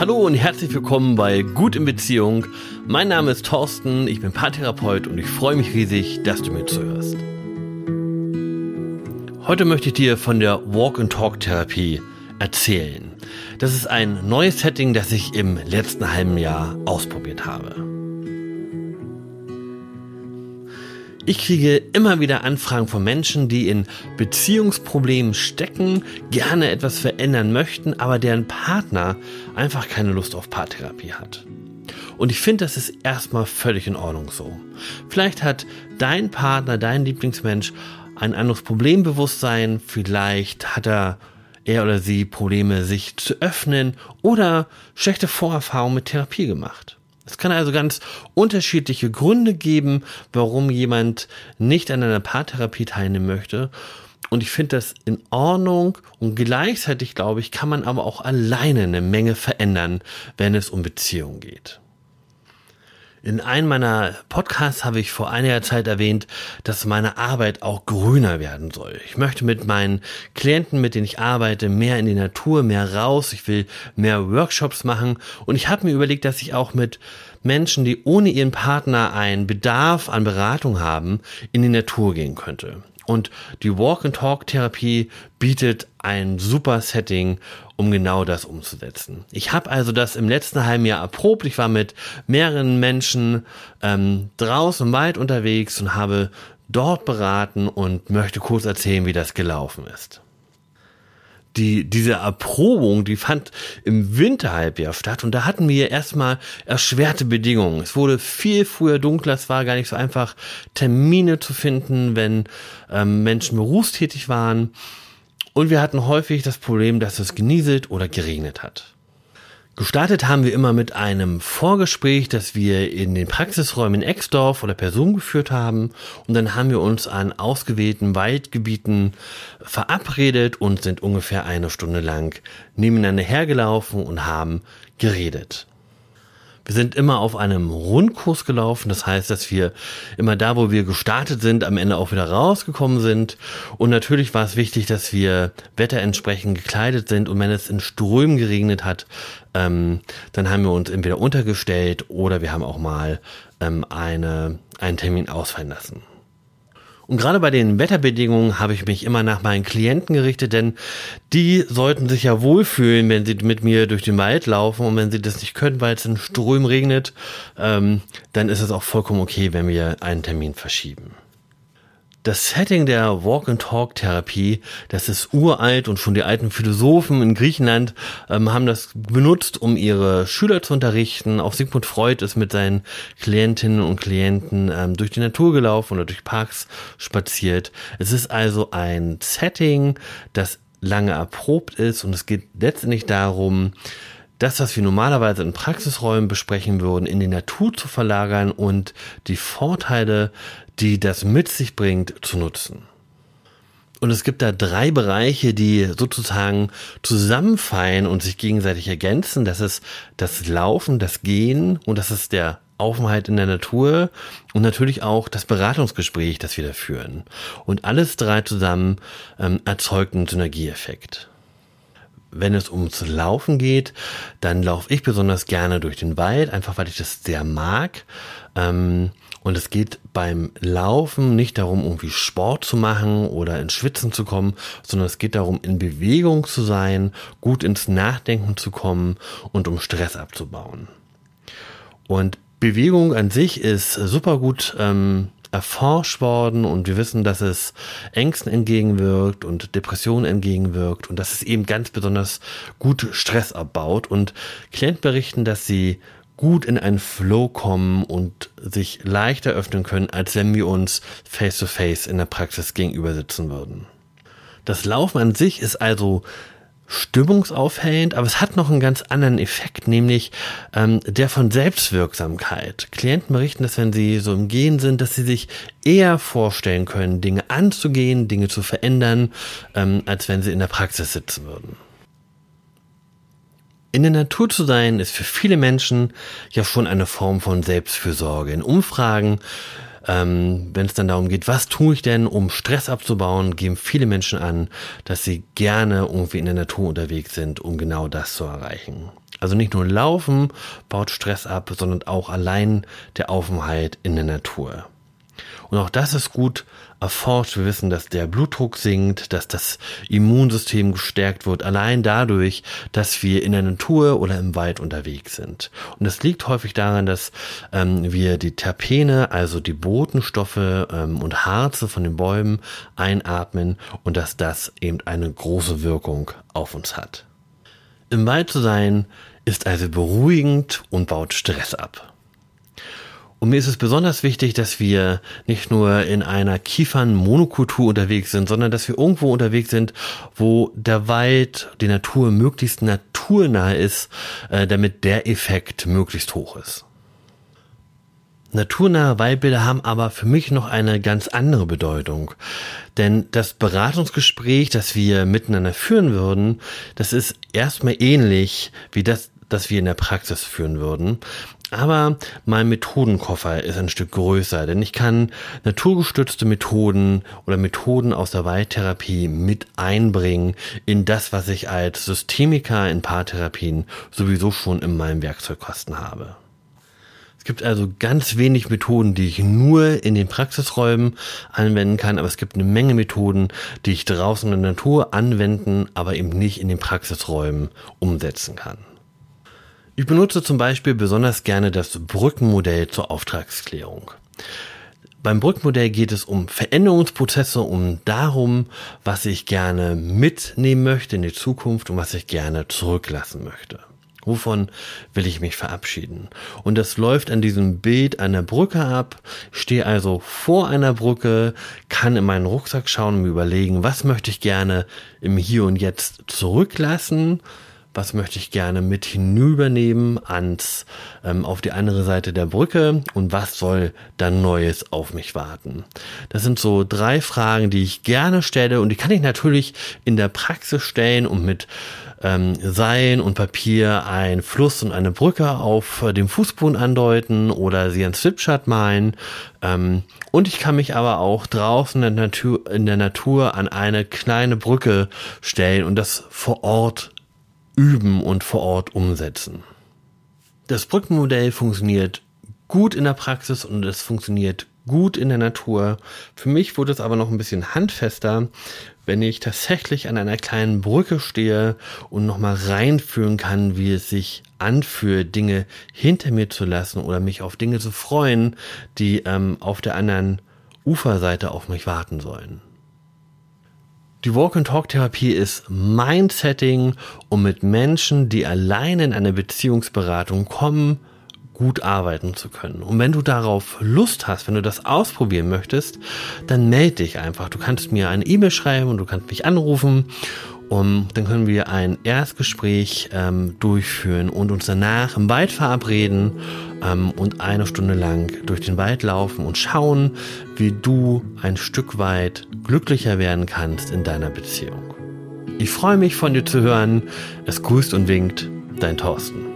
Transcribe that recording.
Hallo und herzlich willkommen bei Gut in Beziehung. Mein Name ist Thorsten, ich bin Paartherapeut und ich freue mich riesig, dass du mir zuhörst. Heute möchte ich dir von der Walk-and-Talk-Therapie erzählen. Das ist ein neues Setting, das ich im letzten halben Jahr ausprobiert habe. Ich kriege immer wieder Anfragen von Menschen, die in Beziehungsproblemen stecken, gerne etwas verändern möchten, aber deren Partner einfach keine Lust auf Paartherapie hat. Und ich finde, das ist erstmal völlig in Ordnung so. Vielleicht hat dein Partner, dein Lieblingsmensch ein anderes Problembewusstsein, vielleicht hat er er oder sie Probleme, sich zu öffnen oder schlechte Vorerfahrungen mit Therapie gemacht. Es kann also ganz unterschiedliche Gründe geben, warum jemand nicht an einer Paartherapie teilnehmen möchte. Und ich finde das in Ordnung und gleichzeitig glaube ich, kann man aber auch alleine eine Menge verändern, wenn es um Beziehungen geht. In einem meiner Podcasts habe ich vor einiger Zeit erwähnt, dass meine Arbeit auch grüner werden soll. Ich möchte mit meinen Klienten, mit denen ich arbeite, mehr in die Natur, mehr raus. Ich will mehr Workshops machen. Und ich habe mir überlegt, dass ich auch mit Menschen, die ohne ihren Partner einen Bedarf an Beratung haben, in die Natur gehen könnte. Und die Walk-and-Talk-Therapie bietet ein super Setting, um genau das umzusetzen. Ich habe also das im letzten halben Jahr erprobt. Ich war mit mehreren Menschen ähm, draußen weit unterwegs und habe dort beraten und möchte kurz erzählen, wie das gelaufen ist die, diese Erprobung, die fand im Winterhalbjahr statt und da hatten wir erstmal erschwerte Bedingungen. Es wurde viel früher dunkler, es war gar nicht so einfach, Termine zu finden, wenn ähm, Menschen berufstätig waren. Und wir hatten häufig das Problem, dass es genieselt oder geregnet hat. Gestartet haben wir immer mit einem Vorgespräch, das wir in den Praxisräumen in Exdorf oder Person geführt haben. Und dann haben wir uns an ausgewählten Waldgebieten verabredet und sind ungefähr eine Stunde lang nebeneinander hergelaufen und haben geredet. Wir sind immer auf einem Rundkurs gelaufen. Das heißt, dass wir immer da, wo wir gestartet sind, am Ende auch wieder rausgekommen sind. Und natürlich war es wichtig, dass wir wetterentsprechend gekleidet sind. Und wenn es in Strömen geregnet hat, ähm, dann haben wir uns entweder untergestellt oder wir haben auch mal ähm, eine, einen Termin ausfallen lassen. Und gerade bei den Wetterbedingungen habe ich mich immer nach meinen Klienten gerichtet, denn die sollten sich ja wohlfühlen, wenn sie mit mir durch den Wald laufen. Und wenn sie das nicht können, weil es in Strömen regnet, ähm, dann ist es auch vollkommen okay, wenn wir einen Termin verschieben. Das Setting der Walk-and-Talk-Therapie, das ist uralt und schon die alten Philosophen in Griechenland ähm, haben das benutzt, um ihre Schüler zu unterrichten. Auch Sigmund Freud ist mit seinen Klientinnen und Klienten ähm, durch die Natur gelaufen oder durch Parks spaziert. Es ist also ein Setting, das lange erprobt ist und es geht letztendlich darum, das, was wir normalerweise in Praxisräumen besprechen würden, in die Natur zu verlagern und die Vorteile die das mit sich bringt, zu nutzen. Und es gibt da drei Bereiche, die sozusagen zusammenfallen und sich gegenseitig ergänzen. Das ist das Laufen, das Gehen und das ist der Aufenthalt in der Natur und natürlich auch das Beratungsgespräch, das wir da führen. Und alles drei zusammen ähm, erzeugt einen Synergieeffekt. Wenn es ums Laufen geht, dann laufe ich besonders gerne durch den Wald, einfach weil ich das sehr mag. Ähm, und es geht beim Laufen nicht darum, irgendwie Sport zu machen oder ins Schwitzen zu kommen, sondern es geht darum, in Bewegung zu sein, gut ins Nachdenken zu kommen und um Stress abzubauen. Und Bewegung an sich ist super gut ähm, erforscht worden und wir wissen, dass es Ängsten entgegenwirkt und Depressionen entgegenwirkt und dass es eben ganz besonders gut Stress abbaut und Klienten berichten, dass sie gut in einen Flow kommen und sich leichter öffnen können, als wenn wir uns face-to-face -face in der Praxis gegenüber sitzen würden. Das Laufen an sich ist also stimmungsaufhellend, aber es hat noch einen ganz anderen Effekt, nämlich ähm, der von Selbstwirksamkeit. Klienten berichten, dass wenn sie so im Gehen sind, dass sie sich eher vorstellen können, Dinge anzugehen, Dinge zu verändern, ähm, als wenn sie in der Praxis sitzen würden. In der Natur zu sein ist für viele Menschen ja schon eine Form von Selbstfürsorge. In Umfragen, ähm, wenn es dann darum geht, was tue ich denn, um Stress abzubauen, geben viele Menschen an, dass sie gerne irgendwie in der Natur unterwegs sind, um genau das zu erreichen. Also nicht nur Laufen baut Stress ab, sondern auch allein der Aufenthalt in der Natur. Und auch das ist gut erforscht. Wir wissen, dass der Blutdruck sinkt, dass das Immunsystem gestärkt wird, allein dadurch, dass wir in der Natur oder im Wald unterwegs sind. Und das liegt häufig daran, dass ähm, wir die Terpene, also die Botenstoffe ähm, und Harze von den Bäumen einatmen und dass das eben eine große Wirkung auf uns hat. Im Wald zu sein ist also beruhigend und baut Stress ab. Und mir ist es besonders wichtig, dass wir nicht nur in einer Kiefernmonokultur unterwegs sind, sondern dass wir irgendwo unterwegs sind, wo der Wald, die Natur möglichst naturnah ist, äh, damit der Effekt möglichst hoch ist. Naturnahe Waldbilder haben aber für mich noch eine ganz andere Bedeutung. Denn das Beratungsgespräch, das wir miteinander führen würden, das ist erstmal ähnlich wie das, das wir in der Praxis führen würden. Aber mein Methodenkoffer ist ein Stück größer, denn ich kann naturgestützte Methoden oder Methoden aus der Waldtherapie mit einbringen in das, was ich als Systemiker in Paartherapien sowieso schon in meinem Werkzeugkasten habe. Es gibt also ganz wenig Methoden, die ich nur in den Praxisräumen anwenden kann, aber es gibt eine Menge Methoden, die ich draußen in der Natur anwenden, aber eben nicht in den Praxisräumen umsetzen kann. Ich benutze zum Beispiel besonders gerne das Brückenmodell zur Auftragsklärung. Beim Brückenmodell geht es um Veränderungsprozesse, um darum, was ich gerne mitnehmen möchte in die Zukunft und was ich gerne zurücklassen möchte. Wovon will ich mich verabschieden? Und das läuft an diesem Bild einer Brücke ab. Stehe also vor einer Brücke, kann in meinen Rucksack schauen und mir überlegen, was möchte ich gerne im Hier und Jetzt zurücklassen was möchte ich gerne mit hinübernehmen ans ähm, auf die andere Seite der Brücke und was soll dann Neues auf mich warten. Das sind so drei Fragen, die ich gerne stelle und die kann ich natürlich in der Praxis stellen und mit ähm, Seilen und Papier ein Fluss und eine Brücke auf dem Fußboden andeuten oder sie ans Flipchart malen. Ähm, und ich kann mich aber auch draußen in der, Natur, in der Natur an eine kleine Brücke stellen und das vor Ort üben und vor Ort umsetzen. Das Brückenmodell funktioniert gut in der Praxis und es funktioniert gut in der Natur. Für mich wurde es aber noch ein bisschen handfester, wenn ich tatsächlich an einer kleinen Brücke stehe und nochmal reinfühlen kann, wie es sich anfühlt, Dinge hinter mir zu lassen oder mich auf Dinge zu freuen, die ähm, auf der anderen Uferseite auf mich warten sollen. Die Walk-and-Talk-Therapie ist mein Setting, um mit Menschen, die alleine in eine Beziehungsberatung kommen, gut arbeiten zu können. Und wenn du darauf Lust hast, wenn du das ausprobieren möchtest, dann melde dich einfach. Du kannst mir eine E-Mail schreiben und du kannst mich anrufen um, dann können wir ein Erstgespräch ähm, durchführen und uns danach im Wald verabreden ähm, und eine Stunde lang durch den Wald laufen und schauen, wie du ein Stück weit glücklicher werden kannst in deiner Beziehung. Ich freue mich von dir zu hören. Es grüßt und winkt, dein Thorsten.